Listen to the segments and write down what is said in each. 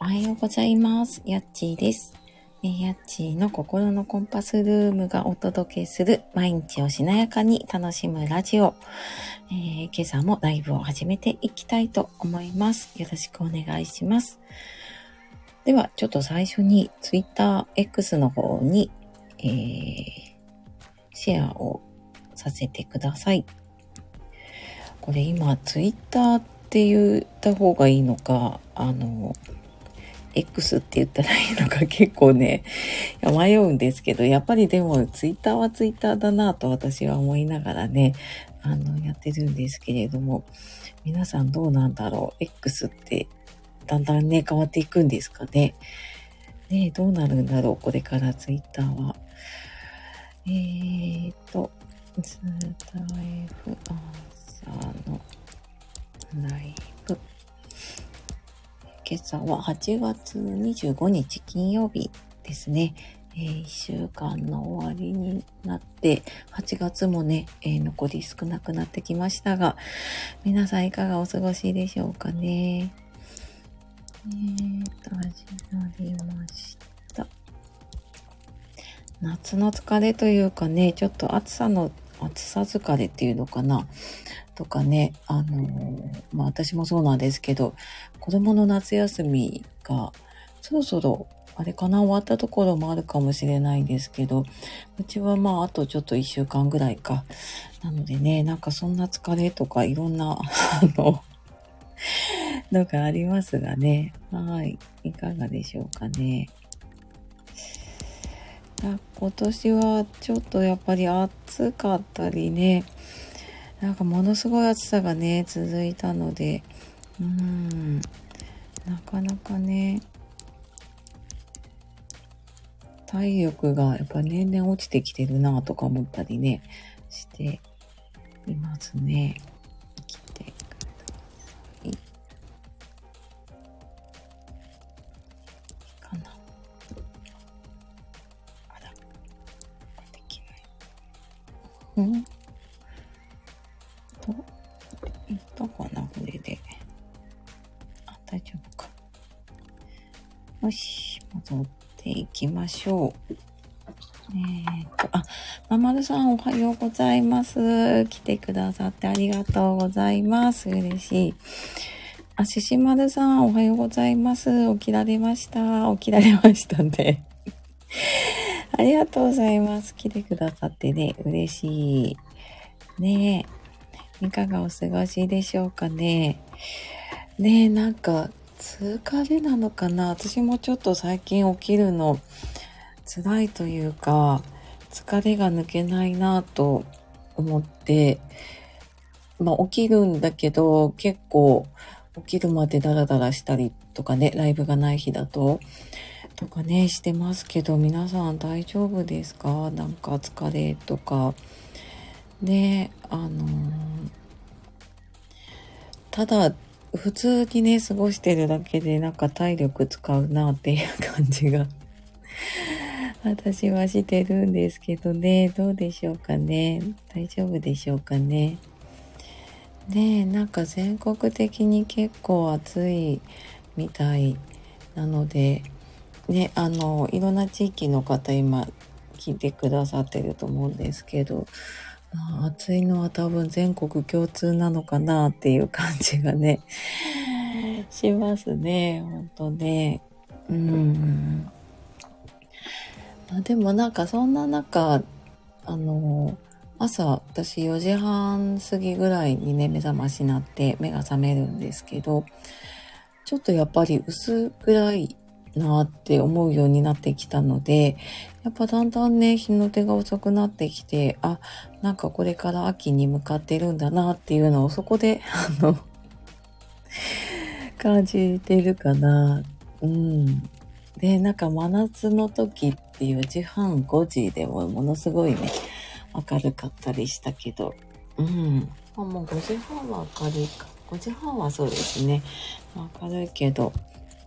おはようございます。やっちーです。えやっちーの心のコンパスルームがお届けする毎日をしなやかに楽しむラジオ。えー今朝もライブを始めていきたいと思います。よろしくお願いします。では、ちょっと最初に TwitterX の方に、えーシェアをさせてください。これ今、Twitter って言った方がいいのか、あの、X って言ったらいいのか結構ね、迷うんですけど、やっぱりでも Twitter は Twitter だなと私は思いながらね、あの、やってるんですけれども、皆さんどうなんだろう ?X ってだんだんね、変わっていくんですかね。ねどうなるんだろうこれから Twitter は。えーと、スタイフ朝のライブ。今朝は8月25日金曜日ですね。え1週間の終わりになって、8月もね、えー残り少なくなってきましたが、皆さんいかがお過ごしでしょうかね。えーと、始まりました。夏の疲れというかね、ちょっと暑さの、暑さ疲れっていうのかな。とかね、あのまあ私もそうなんですけど、子供の夏休みがそろそろあれかな終わったところもあるかもしれないですけど、うちはまああとちょっと一週間ぐらいか。なのでね、なんかそんな疲れとかいろんな、あの、のがありますがね。はい。いかがでしょうかね。今年はちょっとやっぱり暑かったりね、なんかものすごい暑さがね、続いたので、うーん、なかなかね、体力がやっぱ年々落ちてきてるなとか思ったりね、していますね。来てください。かな。あら、できない。ん？ょう。えーと、あ、ままるさんおはようございます。来てくださってありがとうございます。嬉しい。あ、ししまるさんおはようございます。起きられました。起きられましたね。ありがとうございます。来てくださってね、嬉しい。ねえ。いかがお過ごしでしょうかね。ねえ、なんか、疲れなのかな私もちょっと最近起きるの辛いというか、疲れが抜けないなと思って、まあ起きるんだけど、結構起きるまでダラダラしたりとかね、ライブがない日だと、とかね、してますけど、皆さん大丈夫ですか？なんか疲れとか。ね、あのーただ、普通にね、過ごしてるだけでなんか体力使うなっていう感じが私はしてるんですけどね、どうでしょうかね。大丈夫でしょうかね。ねえ、なんか全国的に結構暑いみたいなので、ね、あの、いろんな地域の方今聞いてくださってると思うんですけど、まあ暑いのは多分全国共通なのかなっていう感じがね、しますね。本当ね。うん。あ、でもなんかそんな中、あの、朝私4時半過ぎぐらいにね、目覚ましになって目が覚めるんですけど、ちょっとやっぱり薄暗いなって思うようになってきたので、やっぱだんだんね、日の出が遅くなってきて、あ、なんかこれから秋に向かってるんだなっていうのをそこで、あの、感じてるかな。うん。で、なんか真夏の時って4時半、5時でもものすごいね、明るかったりしたけど、うん。あもう5時半は明るいか。5時半はそうですね。明るいけど、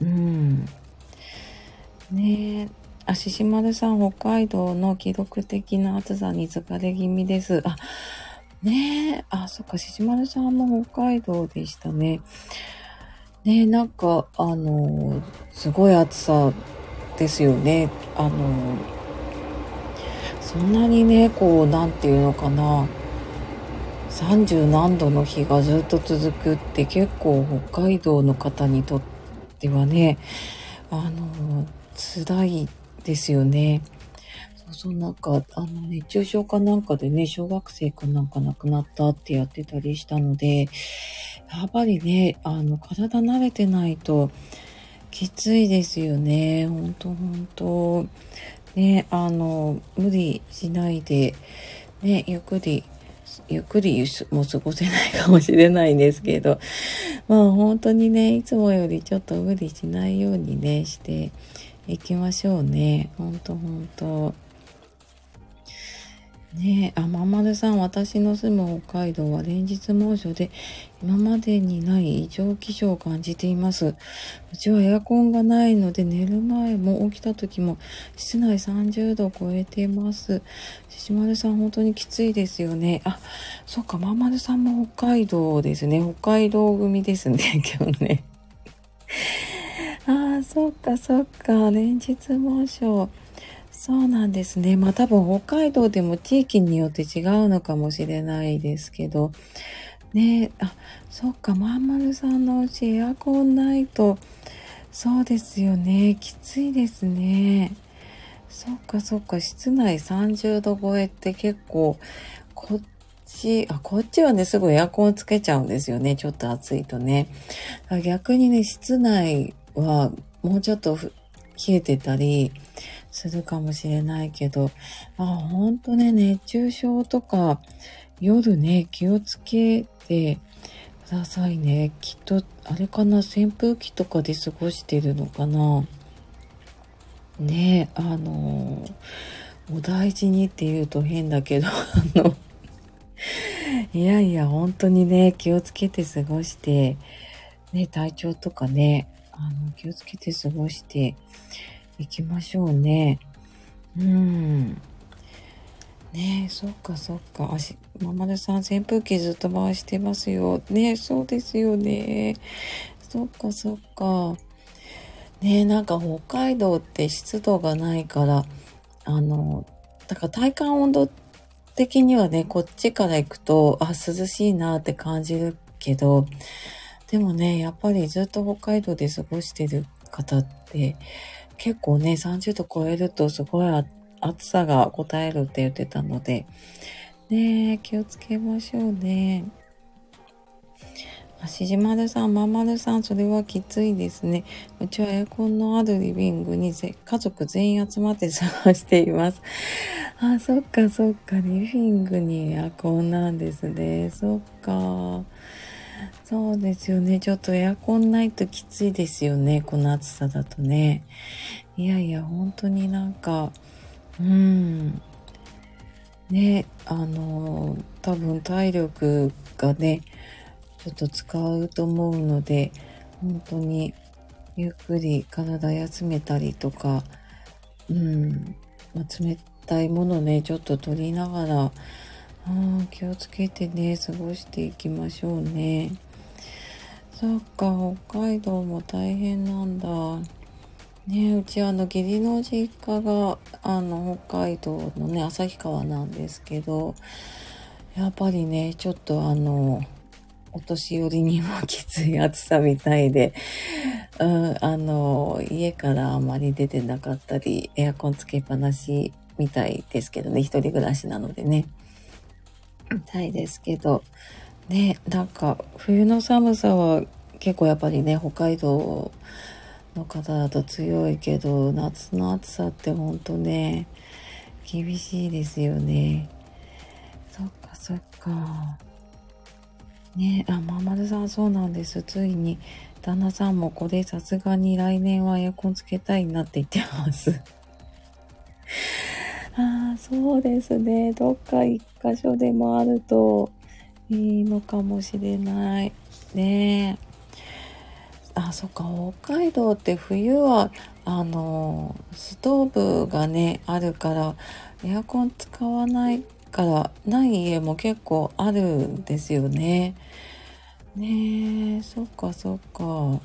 うん。ねえ。あ、ししまるさん、北海道の記録的な暑さに疲れ気味です。あ、ねえ。あ、そっか、ししまるさんも北海道でしたね。ね、なんか、あの、すごい暑さですよね。あの、そんなにね、こう、なんていうのかな。30何度の日がずっと続くって結構北海道の方にとってはね、あの、辛いですよね。そうそう、なんか、あの、熱中症かなんかでね、小学生かなんか亡くなったってやってたりしたので、やっぱりね、あの、体慣れてないときついですよね。ほんとほんと。ね、あの、無理しないで、ね、ゆっくり、ゆっくりもう過ごせないかもしれないんですけど、まあ本当にね、いつもよりちょっと無理しないようにね、していきましょうね。ほんとほんと。ねえ、あ、まんまるさん、私の住む北海道は連日猛暑で、今までにない異常気象を感じています。うちはエアコンがないので、寝る前も起きた時も、室内30度を超えています。ししまるさん、本当にきついですよね。あ、そっか、まんまるさんも北海道ですね。北海道組ですね、今日ね。ああ、そっか、そっか、連日猛暑。そうなんですね。まあ多分北海道でも地域によって違うのかもしれないですけど、ねあ、そっか、まんまるさんのうちエアコンないと、そうですよね。きついですね。そっかそっか、室内30度超えって結構、こっち、あ、こっちはね、すぐエアコンつけちゃうんですよね。ちょっと暑いとね。逆にね、室内はもうちょっと冷えてたり、するかもしれないけど、あ、ほんとね、熱中症とか、夜ね、気をつけてくださいね。きっと、あれかな、扇風機とかで過ごしてるのかな。ねあの、お大事にって言うと変だけど、あの、いやいや、本当にね、気をつけて過ごして、ね、体調とかね、あの、気をつけて過ごして、行きましょうね。うん。ねえ、そっかそっか。し、ままるさん扇風機ずっと回してますよ。ねえ、そうですよね。そっかそっか。ねえ、なんか北海道って湿度がないから、あの、だから体感温度的にはね、こっちから行くと、あ、涼しいなって感じるけど、でもね、やっぱりずっと北海道で過ごしてる方って、結構ね、30度超えるとすごい暑さが答えるって言ってたので、ね気をつけましょうね。しじまるさん、まんまるさん、それはきついですね。うちはエアコンのあるリビングに家族全員集まって探しています。あ、そっかそっか、リビングにエアコンなんですね。そっか。そうですよね。ちょっとエアコンないときついですよね。この暑さだとね。いやいや、本当になんか、うん。ね、あの、多分体力がね、ちょっと使うと思うので、本当にゆっくり体休めたりとか、うん、まあ、冷たいものね、ちょっと取りながら、あ気をつけてね、過ごしていきましょうね。そっか、北海道も大変なんだ。ねうちあの義理の実家があの北海道のね旭川なんですけどやっぱりねちょっとあのお年寄りにもきつい暑さみたいで、うん、あの家からあまり出てなかったりエアコンつけっぱなしみたいですけどね一人暮らしなのでねみたいですけどね、なんか冬の寒さは結構やっぱりね、北海道の方だと強いけど、夏の暑さってほんとね、厳しいですよね。そっかそっか。ねあ、ままるさんそうなんです。ついに、旦那さんもこれさすがに来年はエアコンつけたいなって言ってます。ああ、そうですね。どっか一箇所でもあると、いいのかもしれない。ねあ、そっか、北海道って冬は、あの、ストーブがね、あるから、エアコン使わないから、ない家も結構あるんですよね。ねえ、そっかそっか。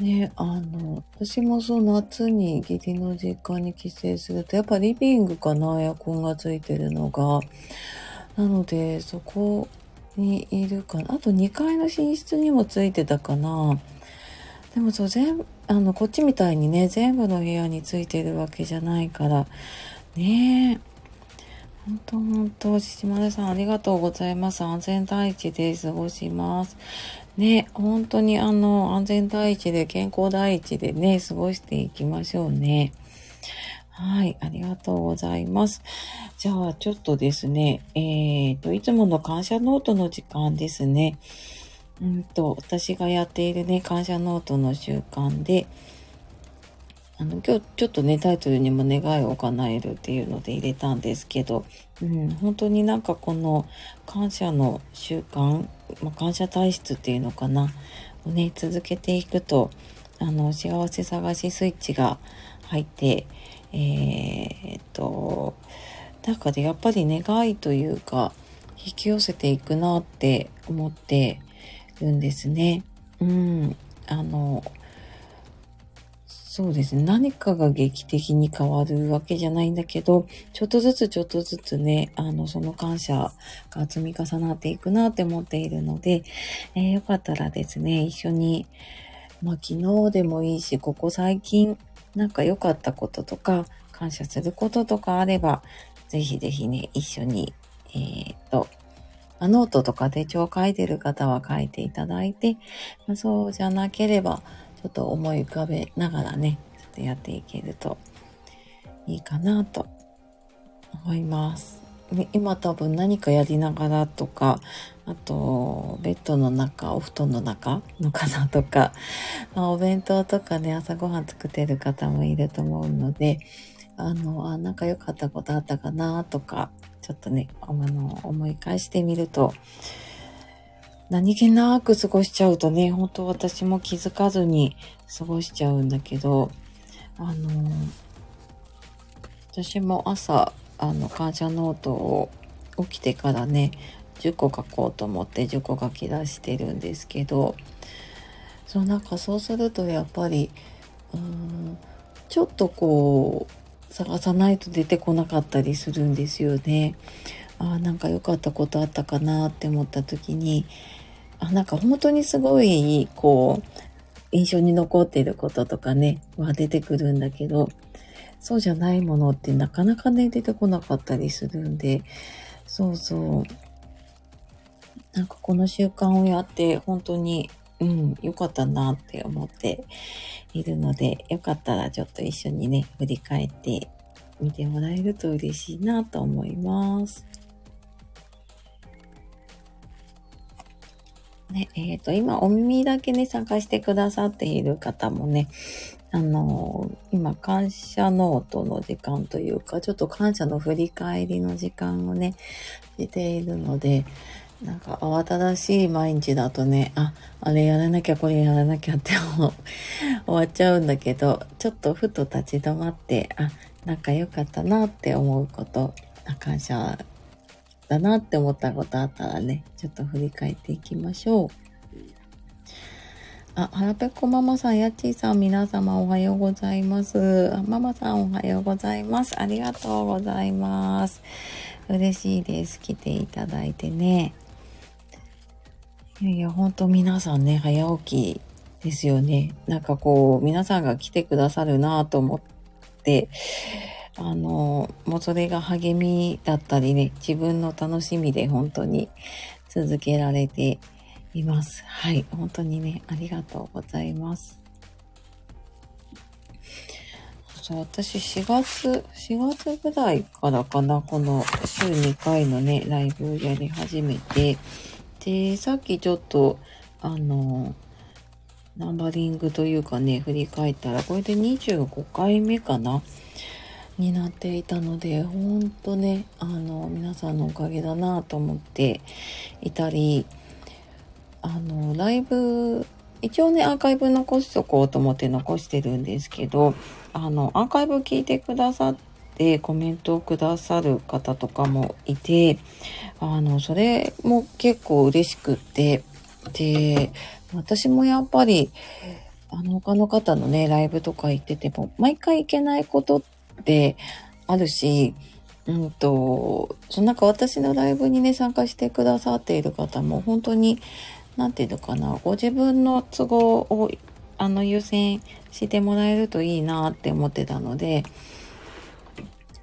ねあの、私もそう夏に義理の実家に帰省すると、やっぱリビングかな、エアコンがついてるのが。なので、そこにいるかな。あと2階の寝室にもついてたかな。でもそう、全部、あの、こっちみたいにね、全部の部屋についてるわけじゃないから、ねえ。本当本当、しまるさんありがとうございます。安全第一で過ごします。ね、本当にあの、安全第一で健康第一でね、過ごしていきましょうね。はい、ありがとうございます。じゃあ、ちょっとですね、えっ、ー、と、いつもの感謝ノートの時間ですね。うんと、私がやっているね、感謝ノートの習慣で、あの、今日ちょっとね、タイトルにも願いを叶えるっていうので入れたんですけど、うん、本当になんかこの感謝の習慣、まあ、感謝体質っていうのかな、をね、続けていくと、あの、幸せ探しスイッチが入って、えー、っと、なんかでやっぱり願いというか、引き寄せていくなって思ってるんですね。うん。あの、そうですね。何かが劇的に変わるわけじゃないんだけど、ちょっとずつちょっとずつね、あの、その感謝が積み重なっていくなって思っているので、えー、よかったらですね、一緒に、まあ、昨日でもいいし、ここ最近、なんか良かったこととか、感謝することとかあれば、ぜひぜひね、一緒に、えー、っと、ノートとか手帳書いてる方は書いていただいて、まあ、そうじゃなければ、ちょっと思い浮かべながらね、ちょっとやっていけるといいかなと思います。今多分何かやりながらとか、あと、ベッドの中、お布団の中のかなとか、まあ、お弁当とかね、朝ごはん作ってる方もいると思うので、あの、あ、なんか良かったことあったかなとか、ちょっとね、あの、思い返してみると、何気なく過ごしちゃうとね、本当私も気づかずに過ごしちゃうんだけど、あの私も朝、あの、感謝ノートを起きてからね、10個書こうと思って10個書き出してるんですけど、そう、なんかそうするとやっぱり、うーん、ちょっとこう、探さないと出てこなかったりするんですよね。ああ、なんか良かったことあったかなって思った時に、あ、なんか本当にすごい、こう、印象に残っていることとかね、は出てくるんだけど、そうじゃないものってなかなかね、出てこなかったりするんで、そうそう。なんかこの習慣をやって本当に、うん、良かったなって思っているので、よかったらちょっと一緒にね、振り返ってみてもらえると嬉しいなと思います。ね、えっ、ー、と、今、お耳だけね、参加してくださっている方もね、あのー、今、感謝ノートの時間というか、ちょっと感謝の振り返りの時間をね、しているので、なんか慌ただしい毎日だとね、あ、あれやらなきゃこれやらなきゃって 終わっちゃうんだけど、ちょっとふと立ち止まって、あ、なんか良かったなって思うこと、感謝だなって思ったことあったらね、ちょっと振り返っていきましょう。あ、はらぺこママさん、やっちーさん、皆様おはようございます。ママさんおはようございます。ありがとうございます。嬉しいです。来ていただいてね。いやいや、ほんと皆さんね、早起きですよね。なんかこう、皆さんが来てくださるなと思って、あの、もうそれが励みだったりね、自分の楽しみで本当に続けられています。はい、本当にね、ありがとうございます。そう私4月、4月ぐらいからかな、この週2回のね、ライブをやり始めて、で、さっきちょっと、あの、ナンバリングというかね、振り返ったら、これで25回目かな。になっていたので、ほんとね、あの、皆さんのおかげだなと思っていたり、あの、ライブ、一応ね、アーカイブ残しとこうと思って残してるんですけど、あの、アーカイブ聞いてくださっでコメントをくださる方とかもいて、あの、それも結構嬉しくって、で、私もやっぱり、あの、他の方のね、ライブとか行ってても、毎回行けないことってあるし、うんと、そのなんか私のライブにね、参加してくださっている方も、本当に、なんていうのかな、ご自分の都合を、あの、優先してもらえるといいなって思ってたので、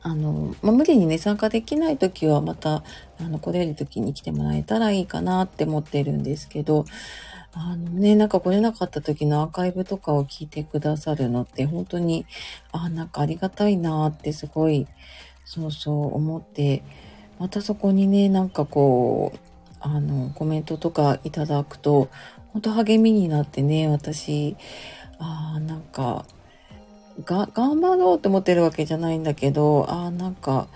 あの、まあ、無理にね、参加できない時はまた、あの、来れる時に来てもらえたらいいかなって思ってるんですけど、あのね、なんか来れなかった時のアーカイブとかを聞いてくださるのって本当に、あ、なんかありがたいなってすごい、そうそう思って、またそこにね、なんかこう、あの、コメントとかいただくと、本当励みになってね、私、あなんか、が、頑張ろうと思ってるわけじゃないんだけど、ああ、なんか、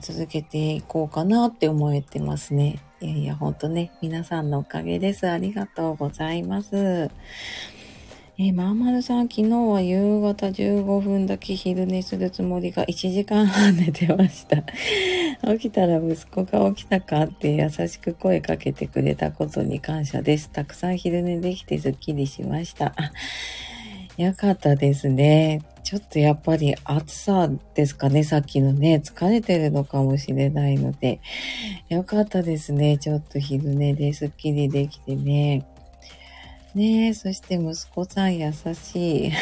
続けていこうかなって思えてますね。いやいや、ほんとね、皆さんのおかげです。ありがとうございます。え、まーまるさん、昨日は夕方15分だけ昼寝するつもりが1時間半寝てました。起きたら息子が起きたかって優しく声かけてくれたことに感謝です。たくさん昼寝できてすっきりしました。よかったですね。ちょっとやっぱり暑さですかね。さっきのね、疲れてるのかもしれないので。よかったですね。ちょっと昼寝ですっきりできてね。ねえ、そして息子さん優しい。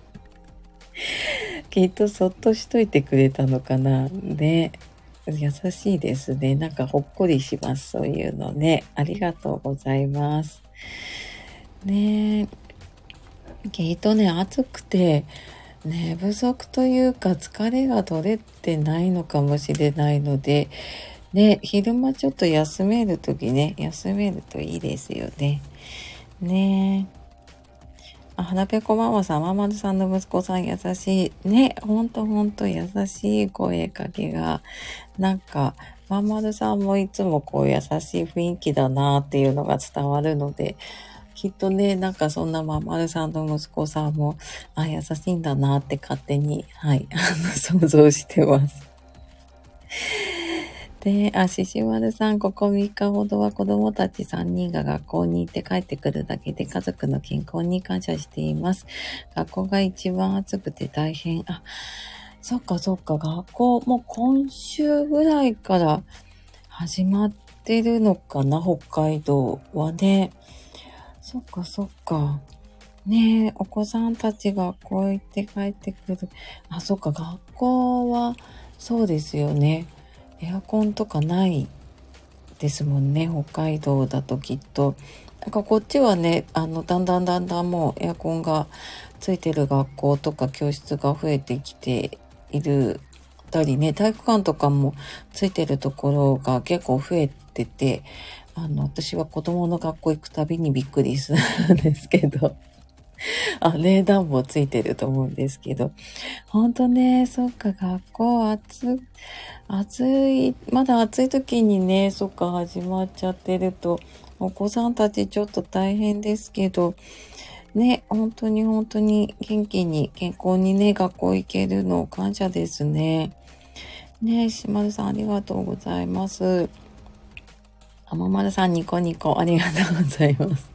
きっとそっとしといてくれたのかな。ね。優しいですね。なんかほっこりします。そういうのね。ありがとうございます。ねえ。きっとね、暑くて、寝不足というか疲れが取れてないのかもしれないので、ね、昼間ちょっと休めるときね、休めるといいですよね。ねあ、花ぺこママさん、ママルさんの息子さん優しい。ね、ほんとほんと優しい声かけが、なんか、まんまるさんもいつもこう優しい雰囲気だなっていうのが伝わるので、きっとね、なんかそんなままるさんの息子さんも、あ、優しいんだなって勝手に、はい、想像してます。で、あ、ししまるさん、ここ3日ほどは子供たち3人が学校に行って帰ってくるだけで家族の健康に感謝しています。学校が一番暑くて大変。あ、そっかそっか、学校もう今週ぐらいから始まってるのかな、北海道はね。そっかそっか。ねえ、お子さんたちがこう行って帰ってくる。あ、そっか、学校はそうですよね。エアコンとかないですもんね、北海道だときっと。なんかこっちはね、あの、だんだんだんだんもうエアコンがついてる学校とか教室が増えてきているたりね、体育館とかもついてるところが結構増えてて、あの、私は子供の学校行くたびにびっくりするん ですけど。あ、冷暖房ついてると思うんですけど。ほんとね、そっか、学校暑、暑い、まだ暑い時にね、そっか、始まっちゃってると、お子さんたちちょっと大変ですけど、ね、本当に本当に元気に健康にね、学校行けるの感謝ですね。ね、島津さんありがとうございます。あままるさんニコニコありがとうございます。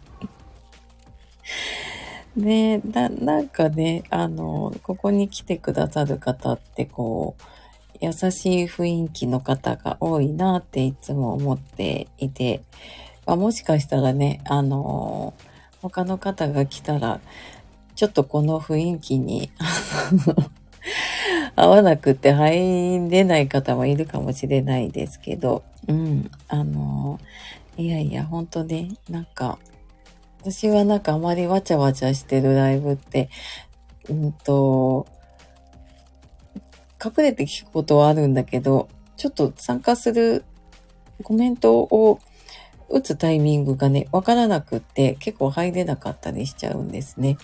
ねな、なんかね、あの、ここに来てくださる方ってこう、優しい雰囲気の方が多いなっていつも思っていて、まあ、もしかしたらね、あの、他の方が来たら、ちょっとこの雰囲気に 合わなくて入れない方もいるかもしれないですけど、うん、あの、いやいや、本当ね、なんか、私はなんかあまりわちゃわちゃしてるライブって、うんと、隠れて聞くことはあるんだけど、ちょっと参加するコメントを打つタイミングがね、わからなくって結構入れなかったりしちゃうんですね。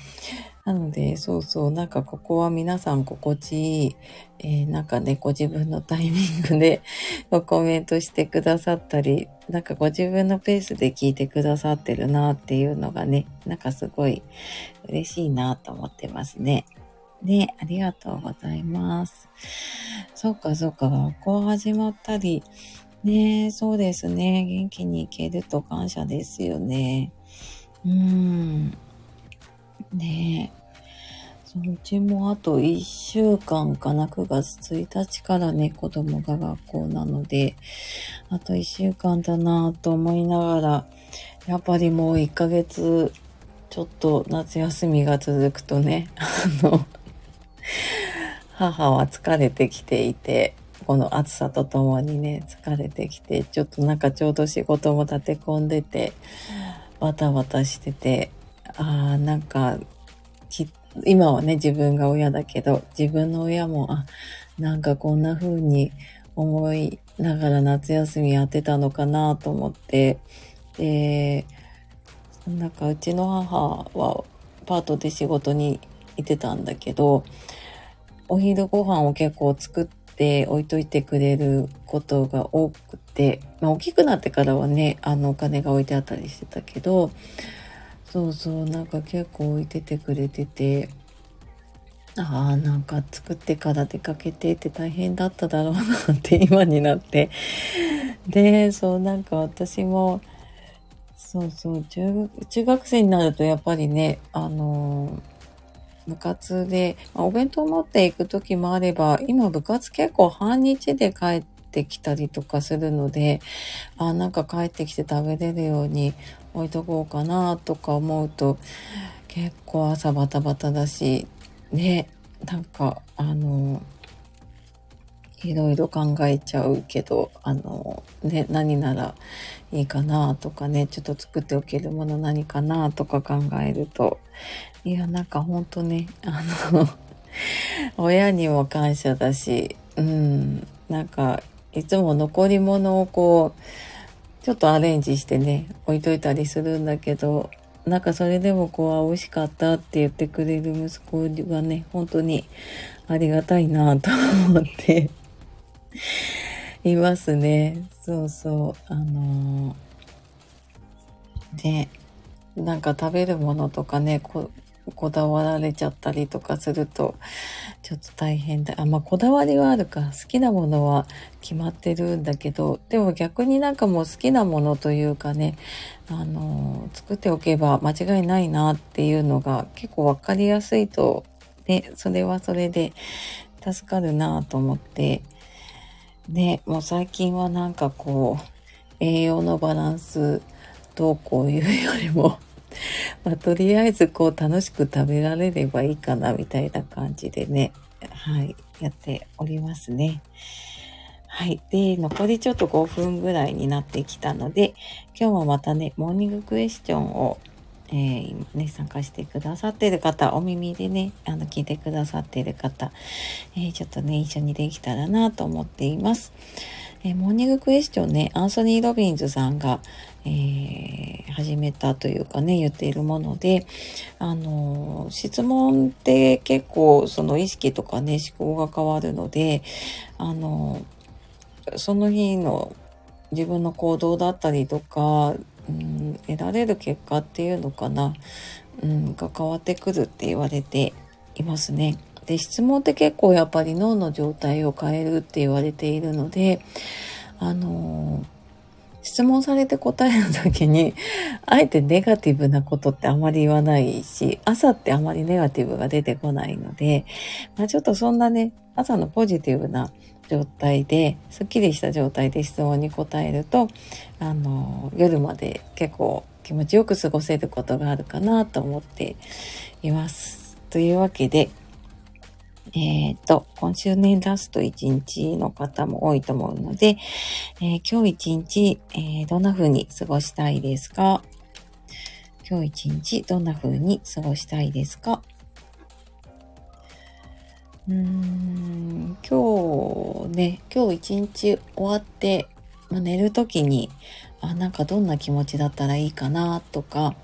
なので、そうそう、なんかここは皆さん心地いい、えー、なんかね、ご自分のタイミングで コメントしてくださったり、なんかご自分のペースで聞いてくださってるなっていうのがね、なんかすごい嬉しいなと思ってますね。ね、ありがとうございます。そっかそっか、学校始まったり、ねえそうですね。元気に行けると感謝ですよね。うーん。ねそのうちもあと1週間かな、9月1日からね、子供が学校なので、あと1週間だなぁと思いながら、やっぱりもう1ヶ月、ちょっと夏休みが続くとね、あの、母は疲れてきていて、この暑さとともにね、疲れてきて、ちょっとなんかちょうど仕事も立て込んでて、バタバタしてて、ああ、なんか、今はね、自分が親だけど、自分の親も、あ、なんかこんな風に思いながら夏休みやってたのかなと思って、で、なんかうちの母はパートで仕事に行ってたんだけど、お昼ご飯を結構作って置いといてくれることが多くて、まあ大きくなってからはね、あのお金が置いてあったりしてたけど、そうそう、なんか結構置いててくれてて、ああ、なんか作ってから出かけてって大変だっただろうなって今になって。で、そう、なんか私も、そうそう中、中学生になるとやっぱりね、あのー部活で、まあ、お弁当持っていく時もあれば、今部活結構半日で帰ってきたりとかするので、あ、なんか帰ってきて食べれるように置いとこうかなとか思うと、結構朝バタバタだし、ね、なんか、あの、いろいろ考えちゃうけど、あの、ね、何ならいいかなとかね、ちょっと作っておけるもの何かなとか考えると、いや、なんかほんとね、あの 親にも感謝だし、うん、なんか、いつも残り物をこう、ちょっとアレンジしてね、置いといたりするんだけど、なんかそれでもこう、美味しかったって言ってくれる息子はね、本当にありがたいなと思っていますね。そうそう。あのー、で、なんか食べるものとかね、ここだわられちゃったりとかすると、ちょっと大変だ。あ、まあ、こだわりはあるか。好きなものは決まってるんだけど、でも逆になんかもう好きなものというかね、あの、作っておけば間違いないなっていうのが結構わかりやすいと、ね、それはそれで助かるなと思って、ね、もう最近はなんかこう、栄養のバランスどうこういうよりも まあ、とりあえずこう楽しく食べられればいいかなみたいな感じでね、はい、やっておりますね。はい。で、残りちょっと5分ぐらいになってきたので、今日もまたね、モーニングクエスチョンを、えー、ね、参加してくださっている方、お耳でね、あの、聞いてくださっている方、えー、ちょっとね、一緒にできたらなと思っています。えー、モーニングクエスチョンね、アンソニー・ロビンズさんが、えー、始めたというかね、言っているもので、あの、質問って結構その意識とかね、思考が変わるので、あの、その日の自分の行動だったりとか、うん、得られる結果っていうのかな、うん、が変わってくるって言われていますね。で、質問って結構やっぱり脳の状態を変えるって言われているので、あの質問されて答えるときに、あえてネガティブなことってあまり言わないし、朝ってあまりネガティブが出てこないので、まあちょっとそんなね、朝のポジティブな状態で、スッキリした状態で質問に答えると、あの、夜まで結構気持ちよく過ごせることがあるかなと思っています。というわけで、えっ、ー、と、今週ね、ラスト1日の方も多いと思うので、えー、今日1日、えー、どんな風に過ごしたいですか？今日1日どんな風に過ごしたいですか？うーん、今日ね、今日1日終わって、まあ、寝るときに、あ、なんかどんな気持ちだったらいいかなとか、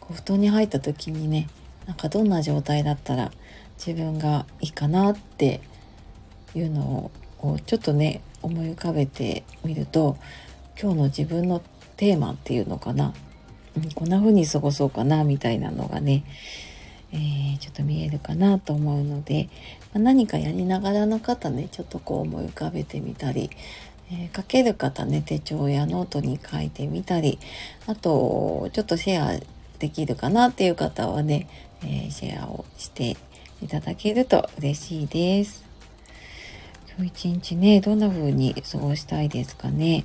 こう布団に入った時にね、なんかどんな状態だったら自分がいいかなっていうのをちょっとね思い浮かべてみると今日の自分のテーマっていうのかな、うん、こんな風に過ごそうかなみたいなのがね、えー、ちょっと見えるかなと思うので、まあ、何かやりながらの方ね、ちょっとこう思い浮かべてみたり、えー、書ける方ね、手帳やノートに書いてみたり、あと、ちょっとシェアできるかなっていう方はね、えー、シェアをしていただけると嬉しいです。今日一日ね、どんな風に過ごしたいですかね？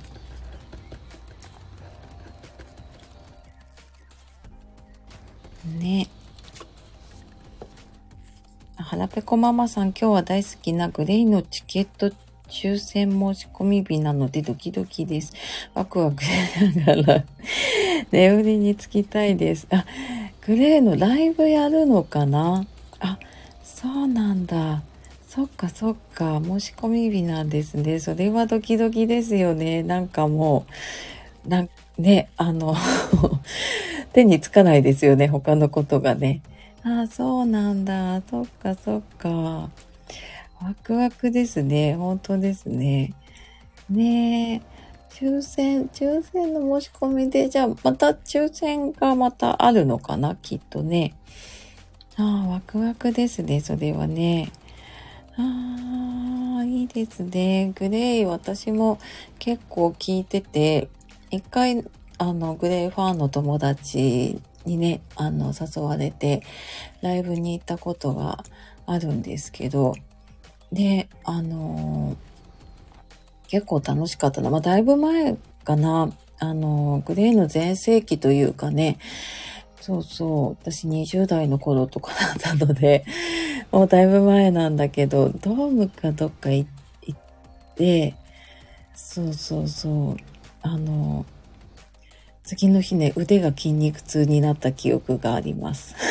ね。腹ペコママさん、今日は大好きなグレイのチケット抽選申し込み日なのでドキドキです。ワクワクしながら 眠りにつきたいです。あ、グレーのライブやるのかな？あ、そうなんだ。そっかそっか。申し込み日なんですね。それはドキドキですよね。なんかもう、なんね、あの 手につかないですよね。他のことがね。ああ、そうなんだ。そっかそっか。ワクワクですね。本当ですね。ねえ。抽選、抽選の申し込みで、じゃあまた抽選がまたあるのかなきっとね。ああ、ワクワクですね。それはね。ああ、いいですね。グレイ、私も結構聞いてて、一回、あの、グレイファンの友達にね、あの、誘われて、ライブに行ったことがあるんですけど、で、あの結構楽しかったな。まあ、だいぶ前かな。あのグレーの全盛期というかね、そうそう、私20代の頃とかだったので、もうだいぶ前なんだけど、ドームかどっか行って、そうそうそう、あの、次の日ね、腕が筋肉痛になった記憶があります。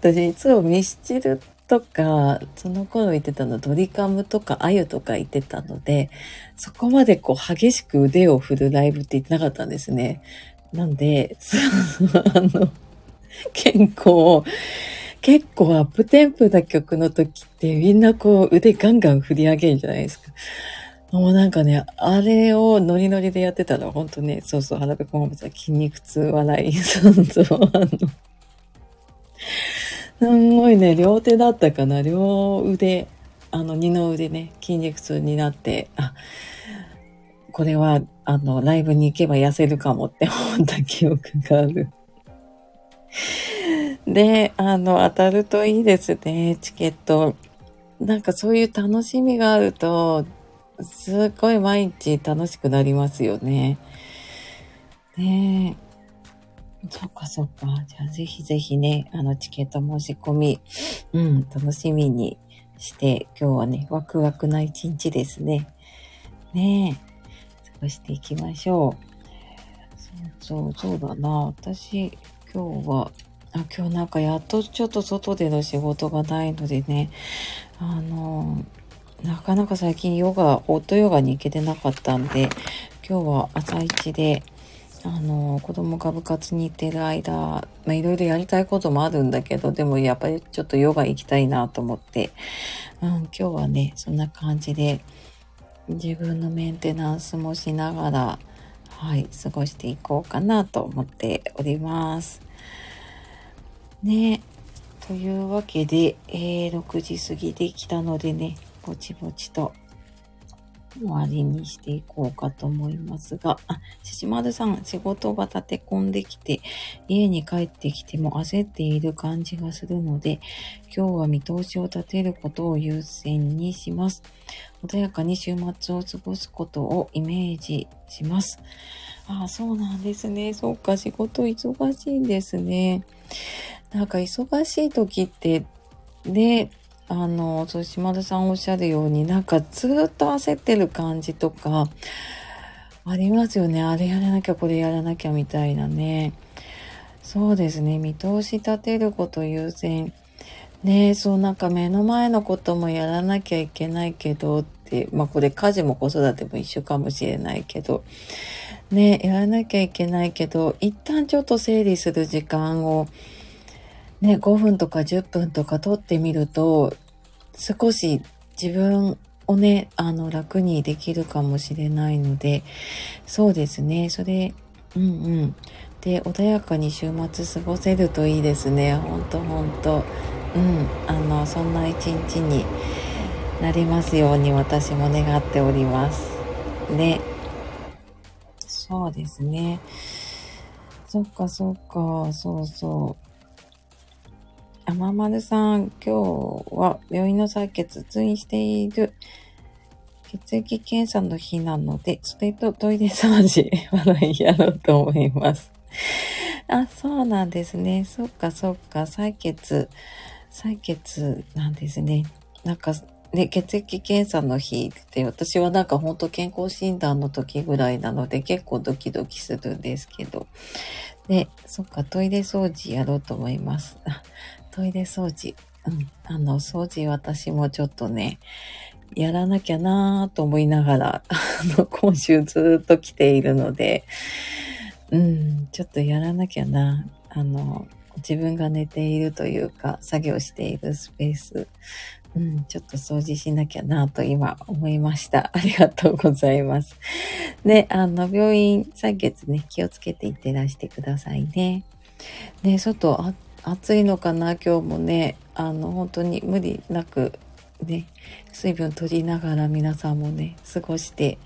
私いつもミスチルとか、その頃言ってたのドリカムとかアユとか言ってたので、そこまでこう激しく腕を振るライブって言ってなかったんですね。なんで、あの、健康、結構アップテンポな曲の時ってみんなこう腕ガンガン振り上げるじゃないですか。もうなんかね、あれをノリノリでやってたのは本当ね、そうそう、腹ペコママさん筋肉痛笑い。そうそう、あの、すんごいね、両手だったかな、両腕、あの、二の腕ね、筋肉痛になって、あ、これは、あの、ライブに行けば痩せるかもって思った記憶がある。で、あの、当たるといいですね、チケット。なんかそういう楽しみがあると、すっごい毎日楽しくなりますよね。ねえ。そっかそっか。じゃあぜひぜひね、あのチケット申し込み、うん、楽しみにして、今日はね、ワクワクな一日ですね。ねえ。していきましょう。そうそう、だな。私、今日は、あ、今日なんかやっとちょっと外での仕事がないのでね、あの、なかなか最近ヨガ、オートヨガに行けてなかったんで、今日は朝一で、あの、子供が部活に行ってる間、まあ、いろいろやりたいこともあるんだけど、でもやっぱりちょっとヨガ行きたいなと思って、うん、今日はね、そんな感じで、自分のメンテナンスもしながら、はい、過ごしていこうかなと思っております。ね。というわけで、えー、6時過ぎできたのでね、ぼちぼちと終わりにしていこうかと思いますが、あ、ししまるさん、仕事が立て込んできて、家に帰ってきても焦っている感じがするので、今日は見通しを立てることを優先にします。穏やかに週末を過ごすことをイメージします。あ、そうなんですね。そうか、仕事忙しいんですね。なんか忙しい時って、で、あの、そう、島田さんおっしゃるように、なんかずっと焦ってる感じとか、ありますよね。あれやらなきゃ、これやらなきゃみたいなね。そうですね。見通し立てること優先。ねそうなんか目の前のこともやらなきゃいけないけどって、まあこれ家事も子育ても一緒かもしれないけど、ねやらなきゃいけないけど、一旦ちょっと整理する時間を、ね、5分とか10分とか取ってみると、少し自分をね、あの、楽にできるかもしれないので、そうですね、それうんうん。で、穏やかに週末過ごせるといいですね。ほんとほんと。うん。あの、そんな一日になりますように私も願っております。ね。そうですね。そっかそっか、そうそう。あままるさん、今日は病院の採血通院している血液検査の日なので、それとトイレ掃除、笑いやろうと思います。あ、そうなんですね。そっかそっか、採血、採血なんですね。なんか、ね、血液検査の日って私はなんかほんと健康診断の時ぐらいなので結構ドキドキするんですけど。で、そっか、トイレ掃除やろうと思います。トイレ掃除。うん。あの、掃除私もちょっとね、やらなきゃなぁと思いながら、あの、今週ずっと来ているので、うん、ちょっとやらなきゃな。あの、自分が寝ているというか、作業しているスペース、うん、ちょっと掃除しなきゃなと今思いました。ありがとうございます。で、あの、病院採血ね、気をつけていってらしてくださいね。で、外、あ暑いのかな今日もね、あの、本当に無理なく、ね、水分取りながら皆さんもね、過ごして、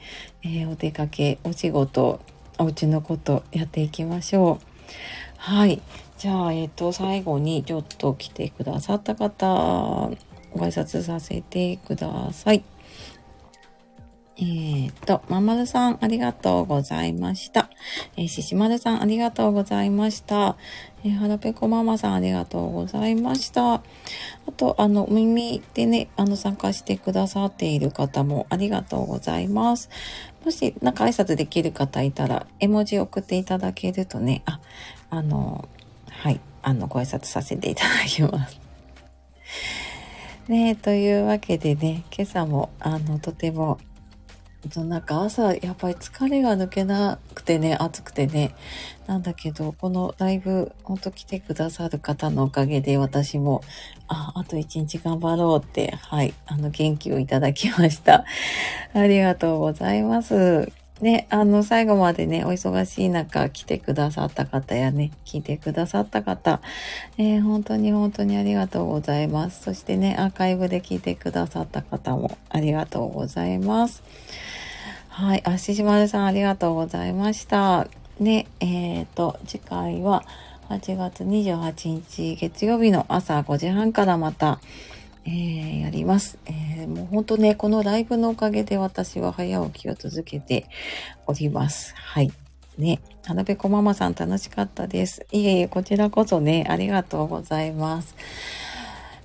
えー、お出かけ、お仕事、お家のことやっていきましょう。はい。じゃあ、えっ、ー、と、最後にちょっと来てくださった方、ご挨拶させてください。えっ、と、ままるさん、ありがとうございました。えー、ししまるさん、ありがとうございました。えー、はらぺこママさん、ありがとうございました。あと、あの、耳でね、あの、参加してくださっている方もありがとうございます。もし、なんか挨拶できる方いたら、絵文字送っていただけるとね、あ、あの、はい、あの、ご挨拶させていただきます。ねというわけでね、今朝も、あの、とてもなんか朝やっぱり疲れが抜けなくてね、暑くてね。なんだけど、このライブ、ほんと来てくださる方のおかげで私も、あ、あと一日頑張ろうって、はい、あの元気をいただきました。ありがとうございます。ね、あの、最後までね、お忙しい中来てくださった方やね、聞いてくださった方、えー、本当に本当にありがとうございます。そしてね、アーカイブで聞いてくださった方もありがとうございます。はい、あ、ししまるさんありがとうございました。で、えっ、ー、と、次回は8月28日月曜日の朝5時半からまた、えー、やります。えー、もう本当ね、このライブのおかげで私は早起きを続けております。はい。ね、花べこママさん楽しかったです。いえいえ、こちらこそね、ありがとうございます。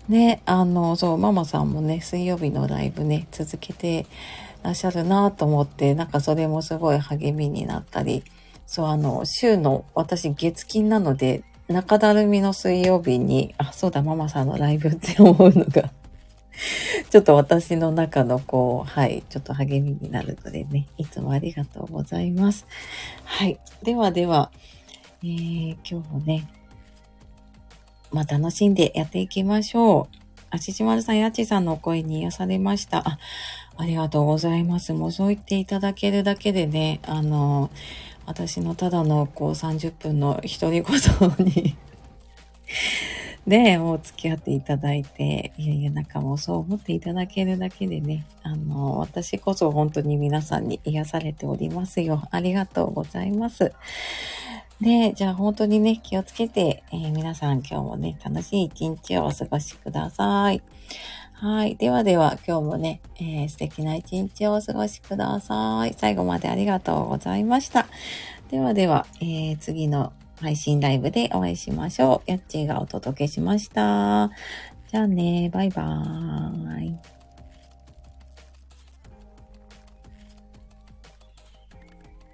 ね、あの、そう、ママさんもね、水曜日のライブね、続けてらっしゃるなと思って、なんかそれもすごい励みになったり、そう、あの、週の、私月金なので、中だるみの水曜日に、あ、そうだ、ママさんのライブって思うのが ちょっと私の中のこう、はい、ちょっと励みになるのでね、いつもありがとうございます。はい。ではでは、えー、今日もね、まあ楽しんでやっていきましょう。あししまるさん、やちさんの声に癒されました。あ、ありがとうございます。もうそう言っていただけるだけでね、あの、私のただのこう30分の独り言に で、もう付き合っていただいて、いやいや、なんかもうそう思っていただけるだけでね、あの、私こそ本当に皆さんに癒されておりますよ。ありがとうございます。で、じゃあ本当にね、気をつけて、えー、皆さん今日もね、楽しい一日をお過ごしください。はい。ではでは、今日もね、えー、素敵な一日をお過ごしください。最後までありがとうございました。ではでは、えー、次の配信ライブでお会いしましょう。やっちーがお届けしました。じゃあね、バイバーイ。